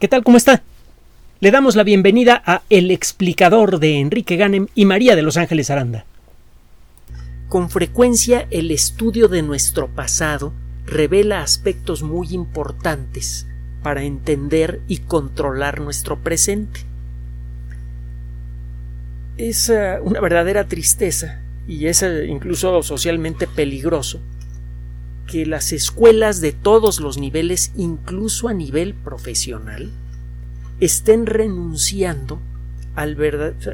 ¿Qué tal? ¿Cómo está? Le damos la bienvenida a El explicador de Enrique Ganem y María de Los Ángeles Aranda. Con frecuencia el estudio de nuestro pasado revela aspectos muy importantes para entender y controlar nuestro presente. Es uh, una verdadera tristeza y es uh, incluso socialmente peligroso que las escuelas de todos los niveles, incluso a nivel profesional, estén renunciando a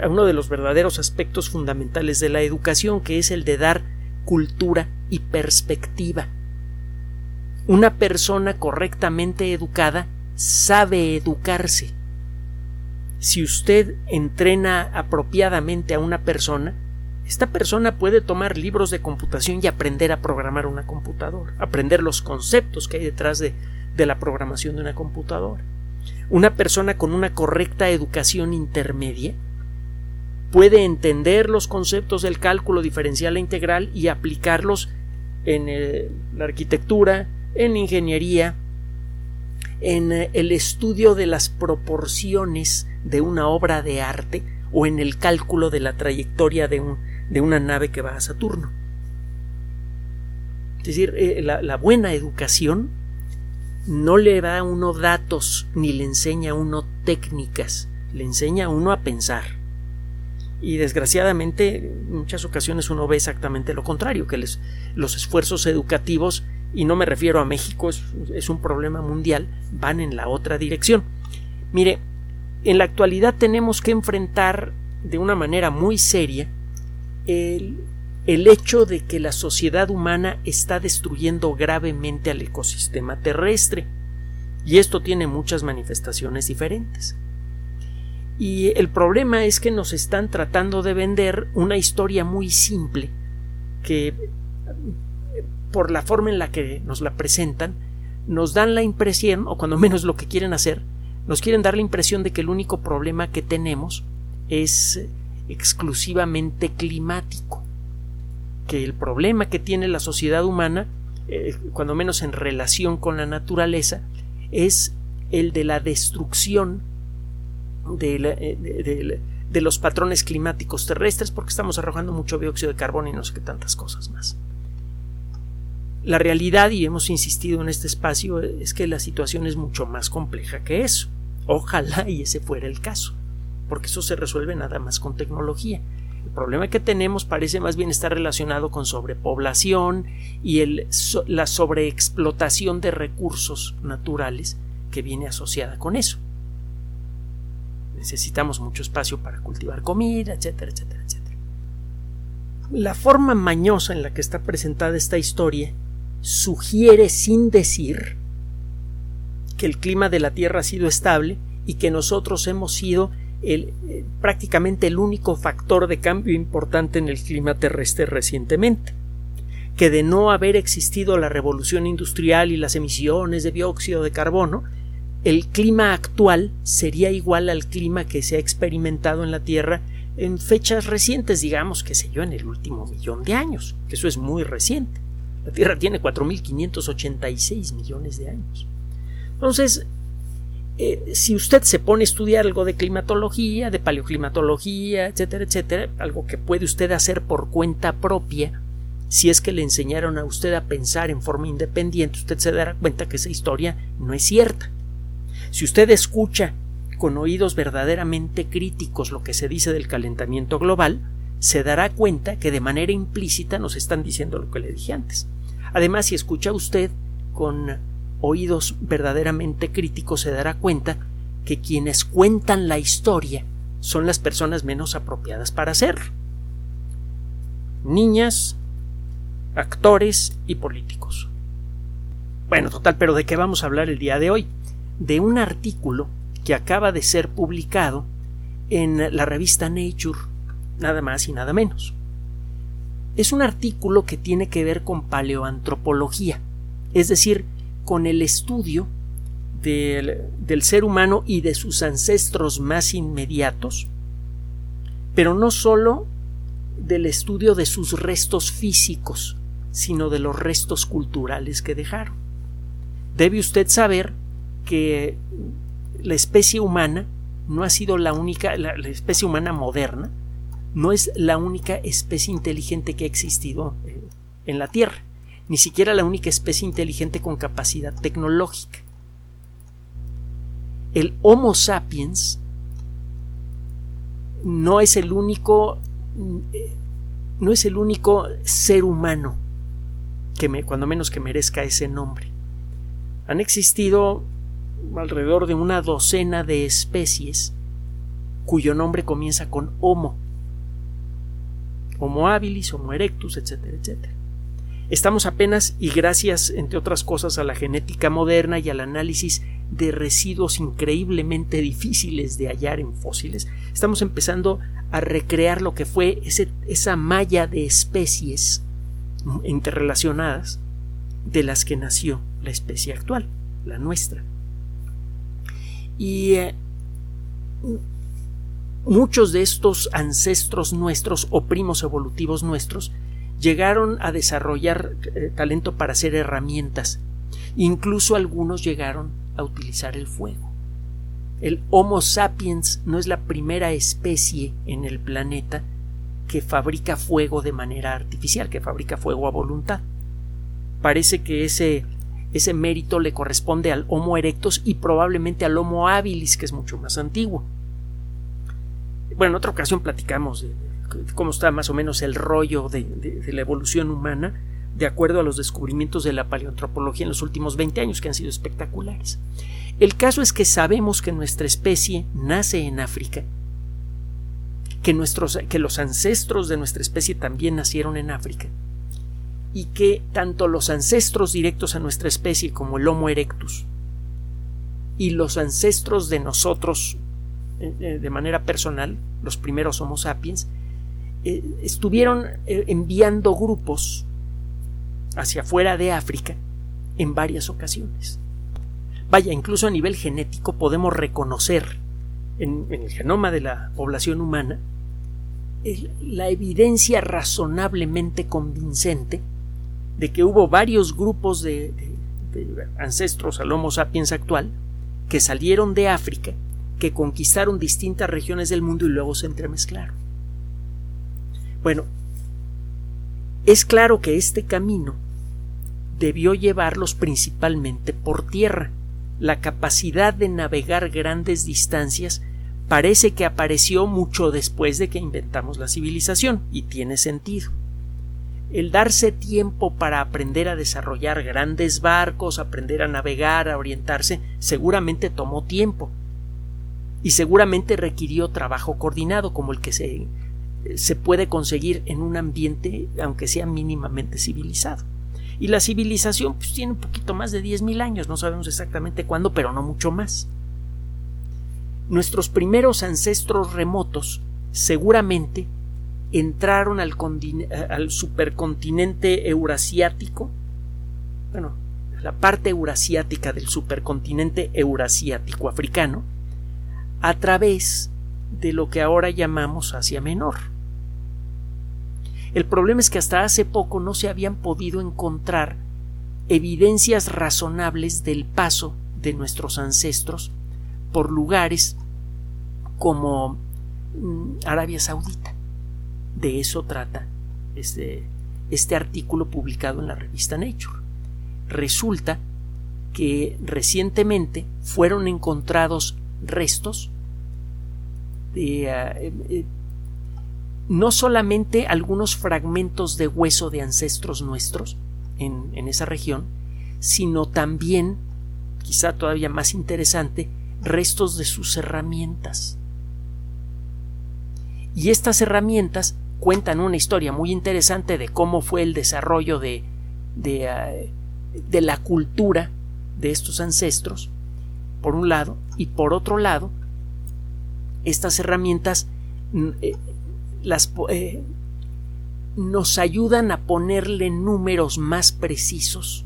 uno de los verdaderos aspectos fundamentales de la educación, que es el de dar cultura y perspectiva. Una persona correctamente educada sabe educarse. Si usted entrena apropiadamente a una persona, esta persona puede tomar libros de computación y aprender a programar una computadora, aprender los conceptos que hay detrás de, la programación de una computadora. Una persona con una correcta educación intermedia puede entender los conceptos del cálculo diferencial e integral y aplicarlos en eh, la arquitectura, en ingeniería, en eh, el estudio de las proporciones de una obra de arte o en el cálculo de la trayectoria de un, de una nave que va a Saturno. Es decir, eh, la, buena educación no le da a uno datos ni le enseña a uno técnicas, le enseña a uno a pensar. Y desgraciadamente en muchas ocasiones uno ve exactamente lo contrario, que los esfuerzos educativos, y no me refiero a México, es un problema mundial, van en la otra dirección. Mire, en la actualidad tenemos que enfrentar de una manera muy seria el, hecho de que la sociedad humana está destruyendo gravemente al ecosistema terrestre. Y esto tiene muchas manifestaciones diferentes. Y el problema es que nos están tratando de vender una historia muy simple que por la forma en la que nos la presentan nos dan la impresión, o cuando menos lo que quieren hacer, nos quieren dar la impresión de que el único problema que tenemos es exclusivamente climático, que el problema que tiene la sociedad humana, eh, cuando menos en relación con la naturaleza, es el de la destrucción eh, de, los patrones climáticos terrestres porque estamos arrojando mucho dióxido de carbono y no sé qué tantas cosas más. La realidad, y hemos insistido en este espacio, es que la situación es mucho más compleja que eso. Ojalá y ese fuera el caso porque eso se resuelve nada más con tecnología. El problema que tenemos parece más bien estar relacionado con sobrepoblación y la sobreexplotación de recursos naturales que viene asociada con eso. Necesitamos mucho espacio para cultivar comida, etcétera, etcétera, etcétera. La forma mañosa en la que está presentada esta historia sugiere sin decir que el clima de la Tierra ha sido estable y que nosotros hemos sido eh, prácticamente el único factor de cambio importante en el clima terrestre recientemente que de no haber existido la revolución industrial y las emisiones de dióxido de carbono, el clima actual sería igual al clima que se ha experimentado en la Tierra en fechas recientes, digamos, que sé yo, en el último millón de años, que eso es muy reciente. La Tierra tiene 4.586 millones de años. Entonces, eh, si usted se pone a estudiar algo de climatología, de paleoclimatología, etcétera, etcétera, algo que puede usted hacer por cuenta propia, si es que le enseñaron a usted a pensar en forma independiente, usted se dará cuenta que esa historia no es cierta. Si usted escucha con oídos verdaderamente críticos lo que se dice del calentamiento global, se dará cuenta que de manera implícita nos están diciendo lo que le dije antes. Además, si escucha usted con oídos verdaderamente críticos se dará cuenta que quienes cuentan la historia son las personas menos apropiadas para hacerlo. Niñas, actores y políticos. Bueno, total, pero ¿de qué vamos a hablar el día de hoy? De un artículo que acaba de ser publicado en la revista Nature, nada más y nada menos. Es un artículo que tiene que ver con paleoantropología, es decir, con el estudio del, ser humano y de sus ancestros más inmediatos, pero no sólo del estudio de sus restos físicos, sino de los restos culturales que dejaron. Debe usted saber que la especie humana no ha sido la única, la, especie humana moderna, no es la única especie inteligente que ha existido eh, en la Tierra, ni siquiera la única especie inteligente con capacidad tecnológica. El Homo sapiens no es el único eh, no es el único ser humano que cuando menos que merezca ese nombre. Han existido alrededor de una docena de especies cuyo nombre comienza con Homo. Homo habilis, Homo erectus, etcétera, etcétera. Estamos apenas, y gracias, entre otras cosas, a la genética moderna y al análisis de residuos increíblemente difíciles de hallar en fósiles, estamos empezando a recrear lo que fue esa malla de especies interrelacionadas de las que nació la especie actual, la nuestra. Y eh, muchos de estos ancestros nuestros o primos evolutivos nuestros llegaron a desarrollar eh, talento para hacer herramientas. Incluso algunos llegaron a utilizar el fuego. El Homo sapiens no es la primera especie en el planeta que fabrica fuego de manera artificial, que fabrica fuego a voluntad. Parece que ese, ese mérito le corresponde al Homo erectus y probablemente al Homo habilis, que es mucho más antiguo. Bueno, en otra ocasión platicamos de, cómo está más o menos el rollo de, la evolución humana de acuerdo a los descubrimientos de la paleoantropología en los últimos 20 años que han sido espectaculares. El caso es que sabemos que nuestra especie nace en África, que, nuestros, que los ancestros de nuestra especie también nacieron en África, y que tanto los ancestros directos a nuestra especie como el Homo erectus y los ancestros de nosotros eh, eh, de manera personal, los primeros Homo sapiens, eh, estuvieron eh, enviando grupos hacia afuera de África en varias ocasiones. Vaya, incluso a nivel genético podemos reconocer en, el genoma de la población humana la evidencia razonablemente convincente de que hubo varios grupos de, de ancestros al Homo sapiens actual que salieron de África, que conquistaron distintas regiones del mundo y luego se entremezclaron. Bueno, es claro que este camino debió llevarlos principalmente por tierra. La capacidad de navegar grandes distancias parece que apareció mucho después de que inventamos la civilización, y tiene sentido. El darse tiempo para aprender a desarrollar grandes barcos, aprender a navegar, a orientarse, seguramente tomó tiempo, y seguramente requirió trabajo coordinado como el que se se puede conseguir en un ambiente, aunque sea mínimamente civilizado. Y la civilización pues, tiene un poquito más de 10.000 años, no sabemos exactamente cuándo, pero no mucho más. Nuestros primeros ancestros remotos seguramente entraron al, al supercontinente eurasiático, bueno, la parte eurasiática del supercontinente eurasiático africano, a través de lo que ahora llamamos Asia Menor. El problema es que hasta hace poco no se habían podido encontrar evidencias razonables del paso de nuestros ancestros por lugares como mm, Arabia Saudita. De eso trata este, este artículo publicado en la revista Nature. Resulta que recientemente fueron encontrados restos de, eh, eh, no solamente algunos fragmentos de hueso de ancestros nuestros en, en esa región, sino también, quizá todavía más interesante, restos de sus herramientas. Y estas herramientas cuentan una historia muy interesante de cómo fue el desarrollo de, de, eh, de, la cultura de estos ancestros, por un lado, y por otro lado, estas herramientas mm, eh, las, eh, nos ayudan a ponerle números más precisos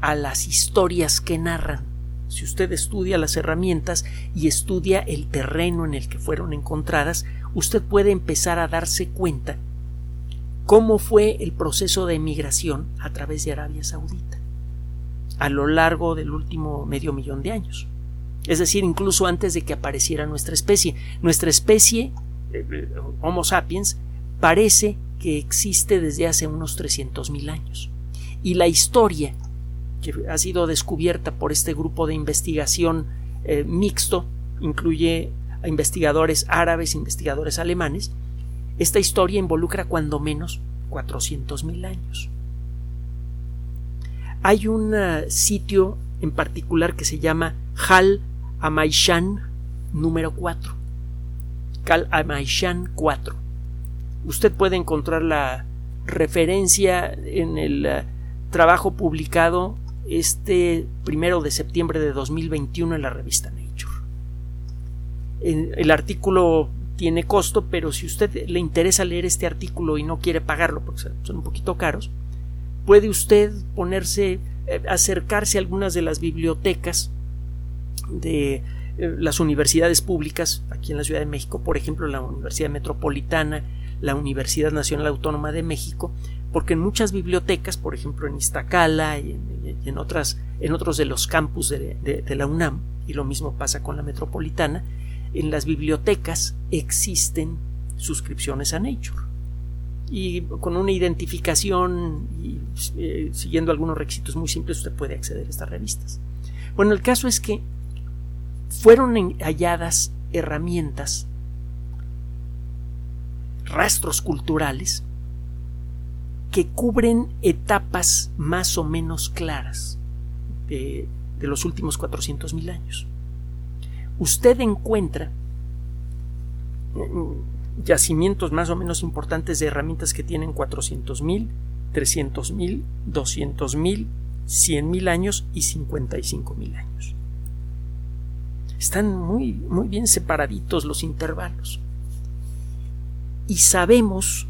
a las historias que narran. Si usted estudia las herramientas y estudia el terreno en el que fueron encontradas, usted puede empezar a darse cuenta cómo fue el proceso de emigración a través de Arabia Saudita a lo largo del último medio millón de años es decir, incluso antes de que apareciera nuestra especie. Nuestra especie, eh, Homo sapiens, parece que existe desde hace unos 300.000 años. Y la historia que ha sido descubierta por este grupo de investigación eh, mixto, incluye a investigadores árabes, investigadores alemanes, esta historia involucra cuando menos 400.000 años. Hay un eh, sitio en particular que se llama Hal Amaishan número 4. Hal Amaishan 4. Usted puede encontrar la referencia en el eh, trabajo publicado este primero de septiembre de 2021 en la revista Nature. El artículo tiene costo, pero si usted le interesa leer este artículo y no quiere pagarlo porque son un poquito caros, puede usted ponerse, eh, acercarse a algunas de las bibliotecas de las universidades públicas aquí en la Ciudad de México, por ejemplo, la Universidad Metropolitana, la Universidad Nacional Autónoma de México, porque en muchas bibliotecas, por ejemplo en Iztacala y en, otras, en otros de los campus de la UNAM, y lo mismo pasa con la Metropolitana, en las bibliotecas existen suscripciones a Nature. Y con una identificación y eh, siguiendo algunos requisitos muy simples usted puede acceder a estas revistas. Bueno, el caso es que fueron halladas herramientas, rastros culturales, que cubren etapas más o menos claras de, los últimos 400.000 años usted encuentra mm, yacimientos más o menos importantes de herramientas que tienen 400.000, 300.000, 200.000, 100.000 años y 55.000 años. Están muy, muy bien separaditos los intervalos. Y sabemos,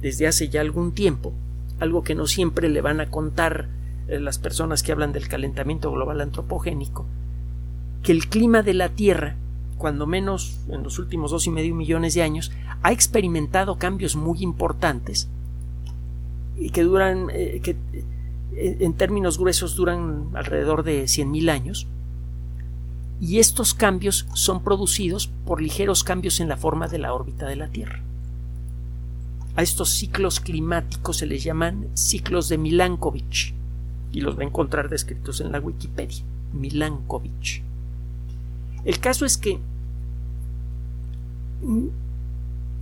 desde hace ya algún tiempo, algo que no siempre le van a contar eh, las personas que hablan del calentamiento global antropogénico, que el clima de la Tierra, cuando menos en los últimos dos y medio millones de años, ha experimentado cambios muy importantes y que duran, eh, que eh, en términos gruesos duran alrededor de 100.000 años. Y estos cambios son producidos por ligeros cambios en la forma de la órbita de la Tierra. A estos ciclos climáticos se les llaman ciclos de Milankovitch y los va a encontrar descritos en la Wikipedia. Milankovitch. El caso es que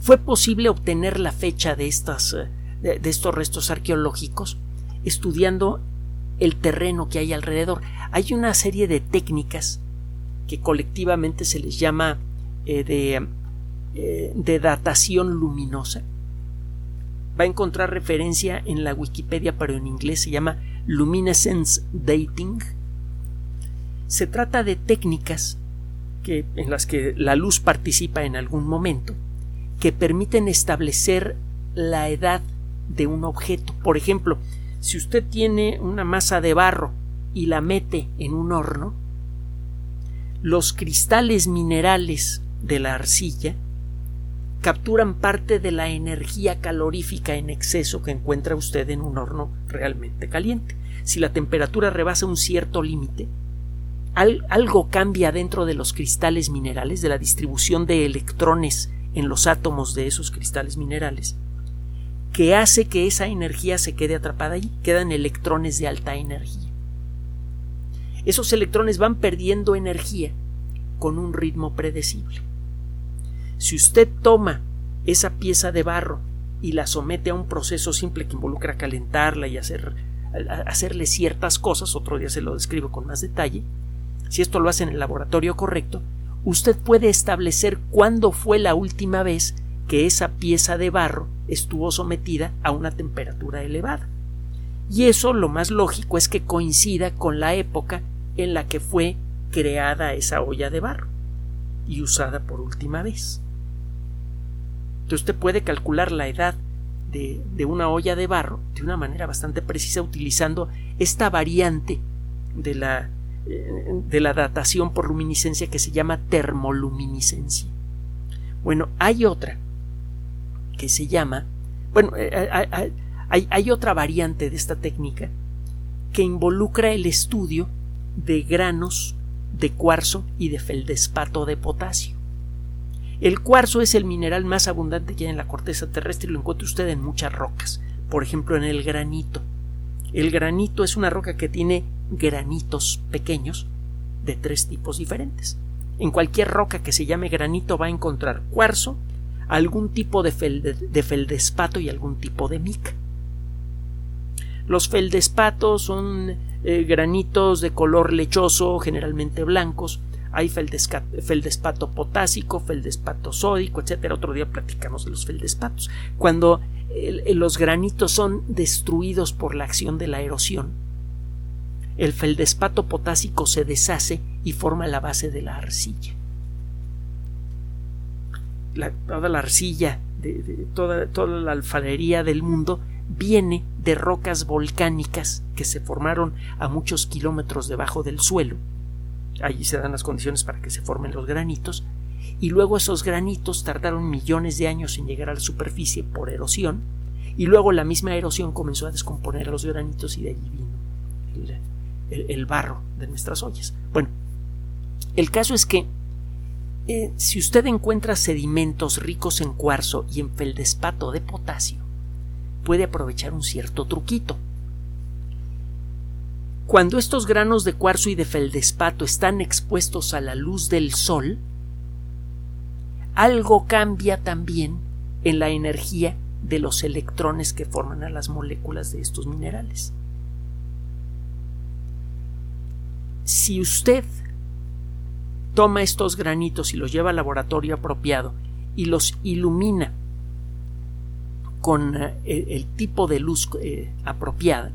fue posible obtener la fecha de, estas, eh, de, estos restos arqueológicos estudiando el terreno que hay alrededor. Hay una serie de técnicas que colectivamente se les llama eh, de, eh, de, datación luminosa. Va a encontrar referencia en la Wikipedia, pero en inglés se llama Luminescence Dating. Se trata de técnicas en las que la luz participa en algún momento, que permiten establecer la edad de un objeto. Por ejemplo, si usted tiene una masa de barro y la mete en un horno, los cristales minerales de la arcilla capturan parte de la energía calorífica en exceso que encuentra usted en un horno realmente caliente. Si la temperatura rebasa un cierto límite, algo cambia dentro de los cristales minerales, de la distribución de electrones en los átomos de esos cristales minerales, que hace que esa energía se quede atrapada ahí, quedan electrones de alta energía. Esos electrones van perdiendo energía con un ritmo predecible. Si usted toma esa pieza de barro y la somete a un proceso simple que involucra calentarla y hacer, hacerle ciertas cosas, otro día se lo describo con más detalle, si esto lo hace en el laboratorio correcto, usted puede establecer cuándo fue la última vez que esa pieza de barro estuvo sometida a una temperatura elevada. Y eso lo más lógico es que coincida con la época en la que fue creada esa olla de barro y usada por última vez. Entonces usted puede calcular la edad de, de, una olla de barro de una manera bastante precisa utilizando esta variante de la de la datación por luminiscencia que se llama termoluminiscencia. Bueno, hay otra que se llama, bueno, eh, eh, hay, hay, otra variante de esta técnica que involucra el estudio de granos de cuarzo y de feldespato de potasio. El cuarzo es el mineral más abundante que hay en la corteza terrestre y lo encuentra usted en muchas rocas, por ejemplo en el granito. El granito es una roca que tiene granitos pequeños de tres tipos diferentes. En cualquier roca que se llame granito va a encontrar cuarzo, algún tipo de, feldespato y algún tipo de mica. Los feldespatos son eh, granitos de color lechoso, generalmente blancos. Hay feldespato potásico, feldespato sódico, etc. Otro día platicamos de los feldespatos. Cuando los granitos son destruidos por la acción de la erosión, el feldespato potásico se deshace y forma la base de la arcilla. toda la arcilla, de, toda, toda la alfarería del mundo viene de rocas volcánicas que se formaron a muchos kilómetros debajo del suelo. Allí se dan las condiciones para que se formen los granitos y luego esos granitos tardaron millones de años en llegar a la superficie por erosión y luego la misma erosión comenzó a descomponer los granitos y de allí vino el, barro de nuestras ollas. Bueno, el caso es que eh, si usted encuentra sedimentos ricos en cuarzo y en feldespato de potasio, puede aprovechar un cierto truquito. Cuando estos granos de cuarzo y de feldespato están expuestos a la luz del sol, algo cambia también en la energía de los electrones que forman a las moléculas de estos minerales. Si usted toma estos granitos y los lleva al laboratorio apropiado y los ilumina con eh, el, tipo de luz eh, apropiada,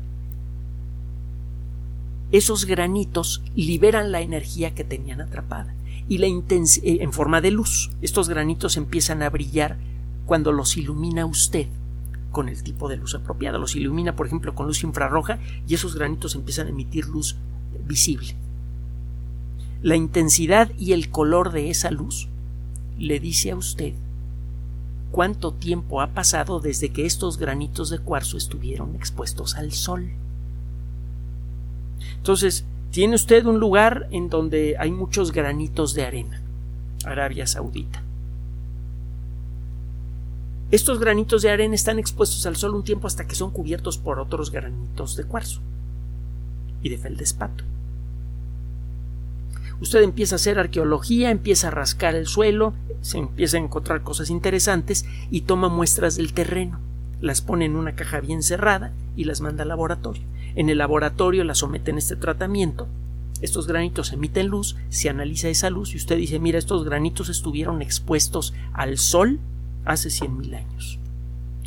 esos granitos liberan la energía que tenían atrapada y la eh, en forma de luz. Estos granitos empiezan a brillar cuando los ilumina usted con el tipo de luz apropiada. Los ilumina, por ejemplo, con luz infrarroja y esos granitos empiezan a emitir luz visible. La intensidad y el color de esa luz le dice a usted cuánto tiempo ha pasado desde que estos granitos de cuarzo estuvieron expuestos al sol. Entonces, tiene usted un lugar en donde hay muchos granitos de arena, Arabia Saudita. Estos granitos de arena están expuestos al sol un tiempo hasta que son cubiertos por otros granitos de cuarzo y de feldespato. Usted empieza a hacer arqueología, empieza a rascar el suelo, se empieza a encontrar cosas interesantes y toma muestras del terreno. Las pone en una caja bien cerrada y las manda al laboratorio. En el laboratorio las someten a este tratamiento. Estos granitos emiten luz, se analiza esa luz y usted dice, mira, estos granitos estuvieron expuestos al sol hace 100.000 años,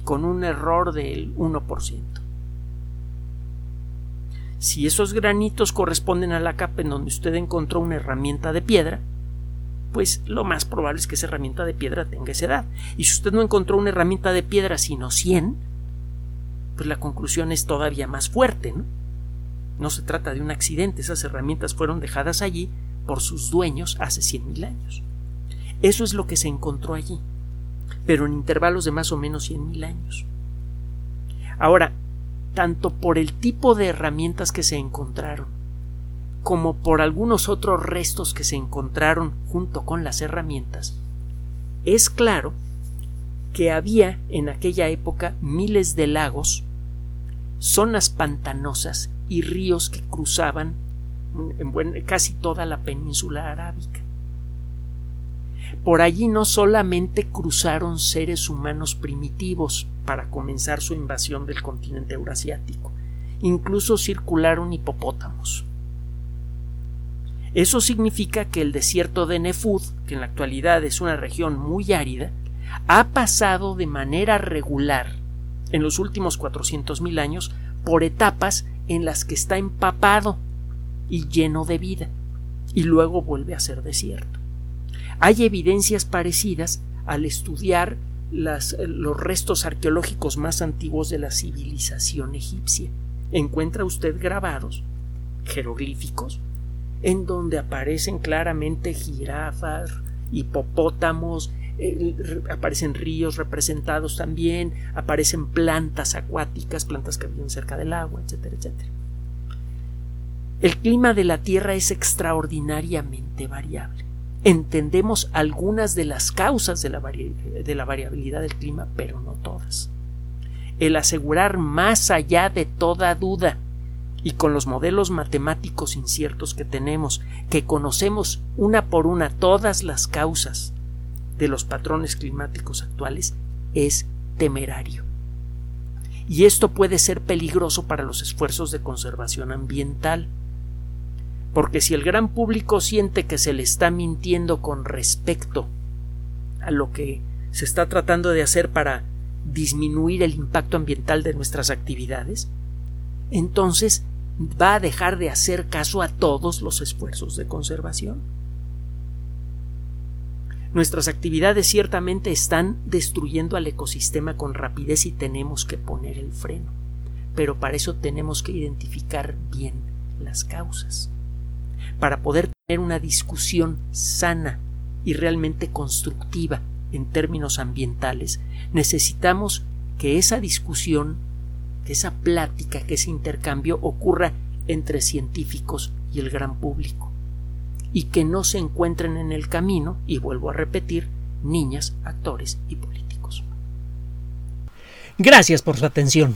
con un error del 1%. Si esos granitos corresponden a la capa en donde usted encontró una herramienta de piedra, pues lo más probable es que esa herramienta de piedra tenga esa edad. Y si usted no encontró una herramienta de piedra sino 100, pues la conclusión es todavía más fuerte, ¿no? No se trata de un accidente, esas herramientas fueron dejadas allí por sus dueños hace 100.000 años. Eso es lo que se encontró allí, pero en intervalos de más o menos 100.000 años. Ahora, tanto por el tipo de herramientas que se encontraron, como por algunos otros restos que se encontraron junto con las herramientas, es claro que había en aquella época miles de lagos, zonas pantanosas y ríos que cruzaban casi toda la península arábica. Por allí no solamente cruzaron seres humanos primitivos para comenzar su invasión del continente eurasiático, incluso circularon hipopótamos. Eso significa que el desierto de Nefud, que en la actualidad es una región muy árida, ha pasado de manera regular en los últimos 400.000 años por etapas en las que está empapado y lleno de vida, y luego vuelve a ser desierto. Hay evidencias parecidas al estudiar los restos arqueológicos más antiguos de la civilización egipcia. Encuentra usted grabados, jeroglíficos, en donde aparecen claramente jirafas, hipopótamos, eh, aparecen ríos representados también, aparecen plantas acuáticas, plantas que viven cerca del agua, etcétera, etcétera. El clima de la Tierra es extraordinariamente variable. Entendemos algunas de las causas de la, variabilidad del clima, pero no todas. El asegurar más allá de toda duda y con los modelos matemáticos inciertos que tenemos, que conocemos una por una todas las causas de los patrones climáticos actuales, es temerario. Y esto puede ser peligroso para los esfuerzos de conservación ambiental, porque si el gran público siente que se le está mintiendo con respecto a lo que se está tratando de hacer para disminuir el impacto ambiental de nuestras actividades, entonces va a dejar de hacer caso a todos los esfuerzos de conservación. Nuestras actividades ciertamente están destruyendo al ecosistema con rapidez y tenemos que poner el freno. Pero para eso tenemos que identificar bien las causas. Para poder tener una discusión sana y realmente constructiva en términos ambientales, necesitamos que esa discusión, que esa plática, que ese intercambio ocurra entre científicos y el gran público y que no se encuentren en el camino, y vuelvo a repetir, niñas, actores y políticos. Gracias por su atención.